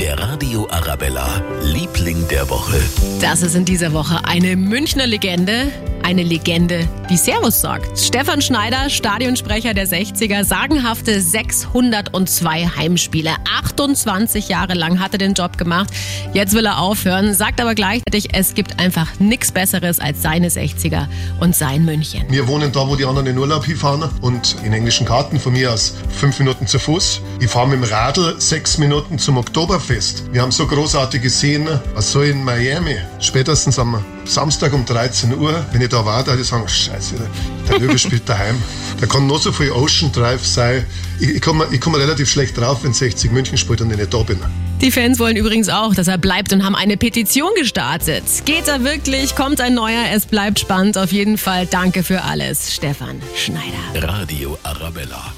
Der Radio Arabella, Liebling der Woche. Das ist in dieser Woche eine Münchner Legende. Eine Legende, die Servus sagt. Stefan Schneider, Stadionsprecher der 60er, sagenhafte 602 Heimspiele. 28 Jahre lang hat er den Job gemacht. Jetzt will er aufhören, sagt aber gleichzeitig, es gibt einfach nichts Besseres als seine 60er und sein München. Wir wohnen da, wo die anderen in Urlaub hinfahren und in englischen Karten von mir aus fünf Minuten zu Fuß. Ich fahre mit dem Radl sechs Minuten zum Oktoberfest. Wir haben so großartige Szenen, so in Miami. Spätestens am Samstag um 13 Uhr, wenn ich da war, da ich sagen, scheiße, der Löwe spielt daheim. Da kann noch so viel Ocean Drive sein. Ich, ich komme ich komm relativ schlecht drauf, wenn 60 München spielt und ich nicht da bin. Die Fans wollen übrigens auch, dass er bleibt und haben eine Petition gestartet. Geht er wirklich? Kommt ein neuer? Es bleibt spannend. Auf jeden Fall danke für alles, Stefan Schneider. Radio Arabella.